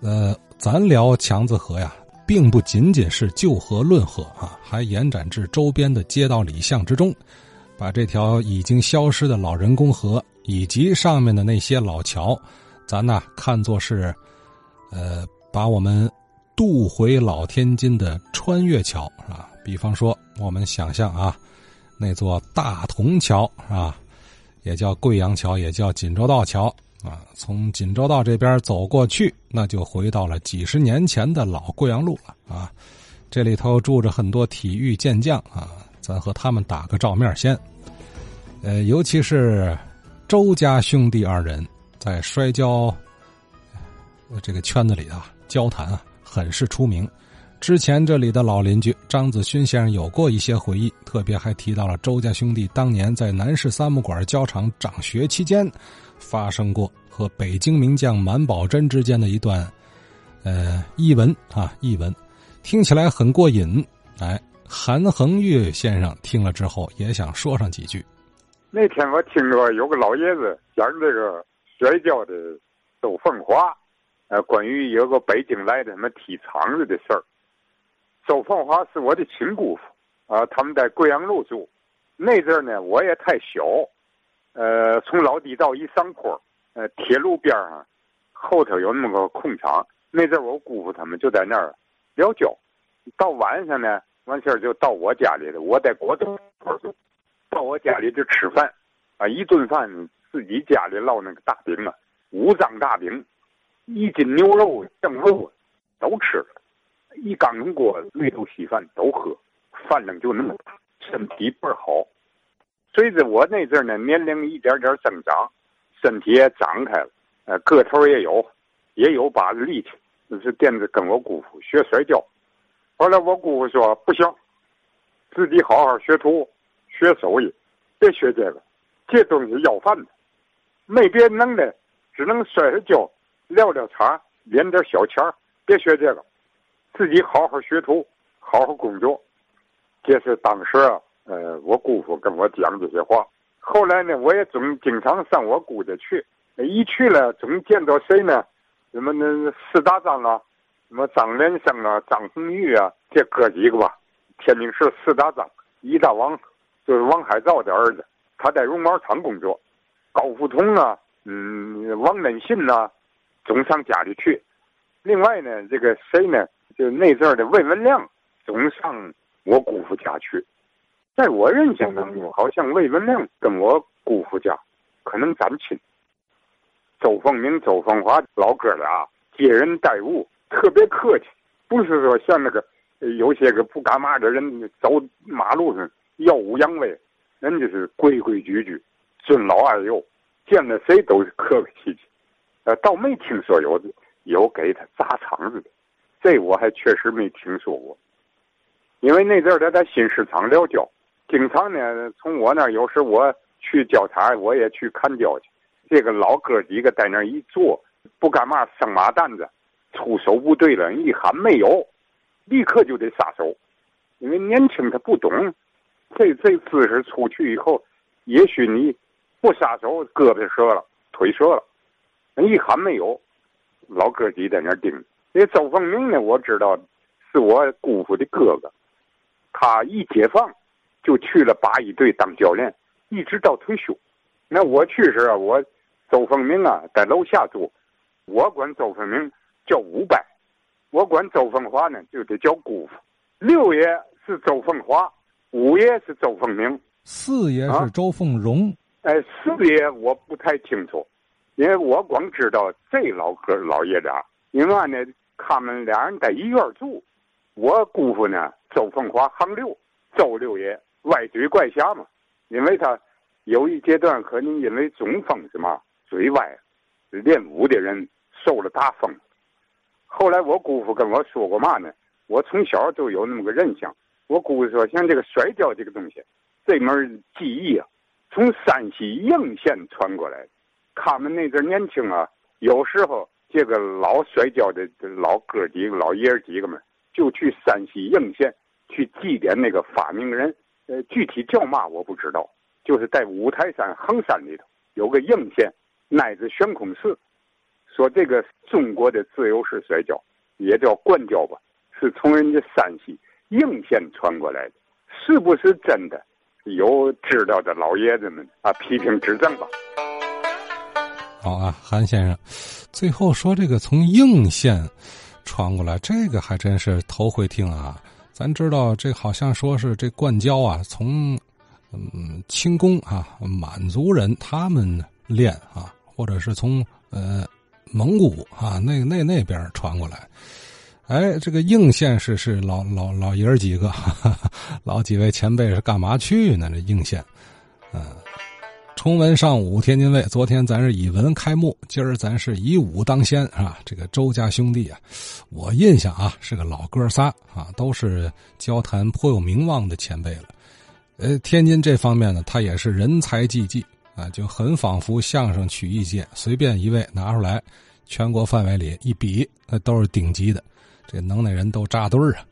呃，咱聊强子河呀，并不仅仅是就河论河啊，还延展至周边的街道里巷之中，把这条已经消失的老人工河以及上面的那些老桥，咱呢看作是，呃，把我们渡回老天津的穿越桥啊。比方说，我们想象啊，那座大同桥啊，也叫贵阳桥，也叫锦州道桥。啊，从锦州道这边走过去，那就回到了几十年前的老贵阳路了啊！这里头住着很多体育健将啊，咱和他们打个照面先。呃，尤其是周家兄弟二人在摔跤这个圈子里啊，交谈啊，很是出名。之前这里的老邻居张子勋先生有过一些回忆，特别还提到了周家兄弟当年在南市三木馆教场长学期间。发生过和北京名将满宝珍之间的一段，呃，译文啊，译文，听起来很过瘾。哎，韩恒玉先生听了之后也想说上几句。那天我听着有个老爷子讲这个摔跤的周凤华，呃，关于有个北京来的什么踢场子的事儿。周凤华是我的亲姑父啊，他们在贵阳路住。那阵儿呢，我也太小。呃，从老地道一上坡，呃，铁路边上后头有那么个空场，那阵我姑父他们就在那儿聊交。到晚上呢，完事儿就到我家里了。我在国东，到我家里就吃饭，啊，一顿饭自己家里烙那个大饼啊，五张大饼，一斤牛肉酱肉都吃了，一缸锅绿豆稀饭都喝，饭量就那么大，身体倍儿好。随着我那阵儿呢，年龄一点点增长，身体也长开了，呃，个头也有，也有把力气。那是惦着跟我姑父学摔跤。后来我姑父说不行，自己好好学徒，学手艺，别学这个，这东西要饭的，没别能的，只能摔摔跤，聊聊场，敛点小钱别学这个，自己好好学徒，好好工作。这是当时啊。呃，我姑父跟我讲这些话。后来呢，我也总经常上我姑家去。一去了，总见到谁呢？什么那四大张啊，什么张连生啊、张红玉啊，这哥几个吧。天津市四大张，一大王就是王海造的儿子，他在绒毛厂工作。高福同啊，嗯，王仁信呐，总上家里去。另外呢，这个谁呢？就那阵儿的魏文亮，总上我姑父家去。在我印象当中，好像魏文亮跟我姑父家可能沾亲。周凤明、周凤华老哥俩接人待物特别客气，不是说像那个有些个不干嘛的人走马路上耀武扬威，人家是规规矩矩、尊老爱幼，见了谁都是客客气气。呃，倒没听说有有给他砸场子的，这我还确实没听说过。因为那阵儿他在新市场撂跤。经常呢，从我那儿有时我去交叉，我也去看交去。这个老哥几个在那儿一坐，不干嘛生马蛋子，出手不对了，一喊没有，立刻就得撒手，因为年轻他不懂，这这姿势出去以后，也许你不撒手，胳膊折了，腿折了。一喊没有，老哥几在那儿盯。那周凤鸣呢，我知道是我姑父的哥哥，他一解放。就去了八一队当教练，一直到退休。那我去时啊，我周凤鸣啊在楼下住，我管周凤鸣叫五百，我管周凤华呢就得叫姑父。六爷是周凤华，五爷是周凤鸣，四爷是周凤荣。哎，四爷我不太清楚，因为我光知道这老哥老爷俩。因为呢，他们俩人在一院住，我姑父呢周凤华行六，周六爷。歪嘴怪侠嘛，因为他有一阶段可能因为中风是嘛，嘴歪，练武的人受了大风。后来我姑父跟我说过嘛呢？我从小就有那么个印象。我姑父说，像这个摔跤这个东西，这门技艺啊，从山西应县传过来。他们那阵年轻啊，有时候这个老摔跤的老哥几个、老爷几个们，就去山西应县去祭奠那个发明人。呃，具体叫嘛我不知道，就是在五台山横山里头有个应县乃至悬空寺，说这个中国的自由式摔跤，也叫灌跤吧，是从人家山西应县传过来的，是不是真的？有知道的老爷子们啊，批评指正吧。好啊，韩先生，最后说这个从应县传过来，这个还真是头回听啊。咱知道这好像说是这灌胶啊，从嗯清宫啊满族人他们练啊，或者是从呃蒙古啊那那那边传过来。哎，这个应县是是老老老爷儿几个，老几位前辈是干嘛去呢？这应县，嗯。崇文尚武天津卫，昨天咱是以文开幕，今儿咱是以武当先啊！这个周家兄弟啊，我印象啊是个老哥仨啊，都是交谈颇有名望的前辈了。呃，天津这方面呢，他也是人才济济啊，就很仿佛相声曲艺界随便一位拿出来，全国范围里一比，那都是顶级的，这能耐人都扎堆儿啊。